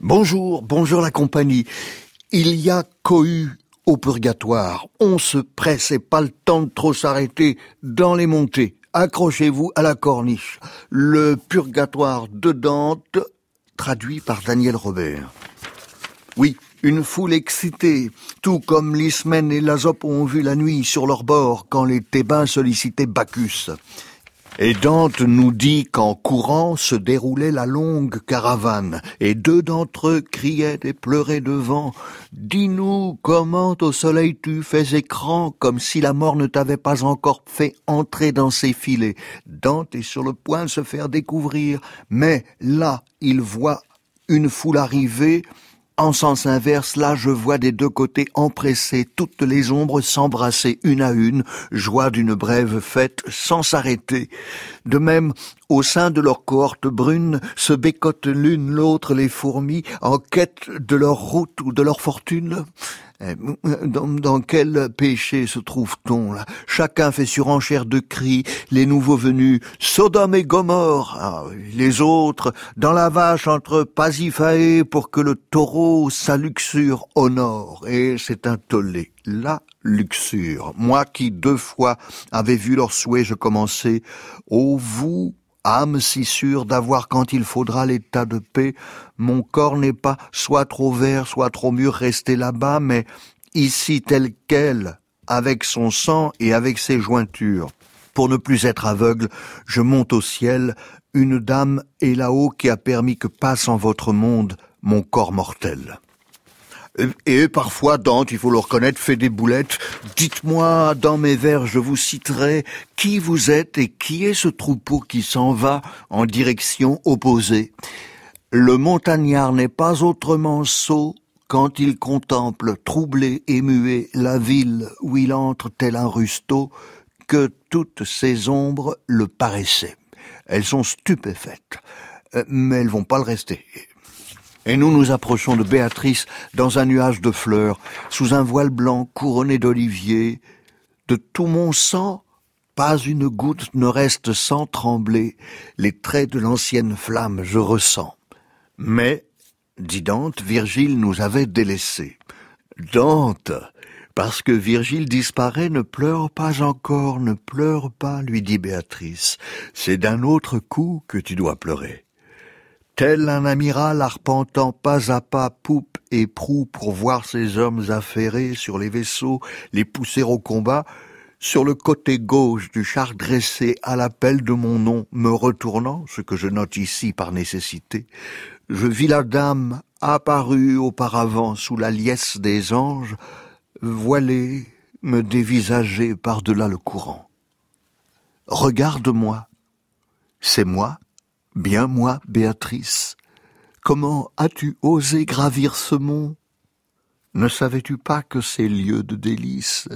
Bonjour, bonjour la compagnie. Il y a cohue au purgatoire. On se presse et pas le temps de trop s'arrêter dans les montées. Accrochez-vous à la corniche. Le purgatoire de Dante, traduit par Daniel Robert. Oui, une foule excitée, tout comme l'Ismène et l'Azope ont vu la nuit sur leur bord quand les Thébains sollicitaient Bacchus. Et Dante nous dit qu'en courant se déroulait la longue caravane, et deux d'entre eux criaient et pleuraient devant. Dis-nous comment au soleil tu fais écran, comme si la mort ne t'avait pas encore fait entrer dans ses filets. Dante est sur le point de se faire découvrir, mais là il voit une foule arriver, en sens inverse, là, je vois des deux côtés empressés toutes les ombres s'embrasser une à une, joie d'une brève fête sans s'arrêter. De même, au sein de leur cohorte brune, se bécotent l'une l'autre les fourmis en quête de leur route ou de leur fortune. Eh, dans, quel péché se trouve-t-on là? Chacun fait surenchère de cris, les nouveaux venus, Sodome et Gomorre, ah, les autres, dans la vache entre Pasiphae pour que le taureau sa luxure honore. Et c'est un tollé, la luxure. Moi qui deux fois avais vu leur souhait, je commençais, ô vous, âme si sûre d'avoir quand il faudra l'état de paix, mon corps n'est pas soit trop vert, soit trop mûr resté là-bas, mais ici tel quel, avec son sang et avec ses jointures. Pour ne plus être aveugle, je monte au ciel, une dame est là-haut qui a permis que passe en votre monde mon corps mortel. Et parfois, Dante, il faut le reconnaître, fait des boulettes. Dites-moi, dans mes vers, je vous citerai qui vous êtes et qui est ce troupeau qui s'en va en direction opposée. Le montagnard n'est pas autrement sot quand il contemple, troublé et muet, la ville où il entre tel un rusteau, que toutes ces ombres le paraissaient. Elles sont stupéfaites, euh, mais elles vont pas le rester et nous nous approchons de Béatrice dans un nuage de fleurs, sous un voile blanc couronné d'oliviers. De tout mon sang, pas une goutte ne reste sans trembler, les traits de l'ancienne flamme je ressens. Mais, dit Dante, Virgile nous avait délaissés. Dante, parce que Virgile disparaît, ne pleure pas encore, ne pleure pas, lui dit Béatrice. C'est d'un autre coup que tu dois pleurer. Tel un amiral arpentant pas à pas poupe et proue pour voir ses hommes affairés sur les vaisseaux, les pousser au combat, sur le côté gauche du char dressé à l'appel de mon nom, me retournant, ce que je note ici par nécessité, je vis la dame apparue auparavant sous la liesse des anges, voilée, me dévisager par-delà le courant. Regarde-moi, c'est moi Bien moi, Béatrice, comment as-tu osé gravir ce mont? Ne savais-tu pas que ces lieux de délices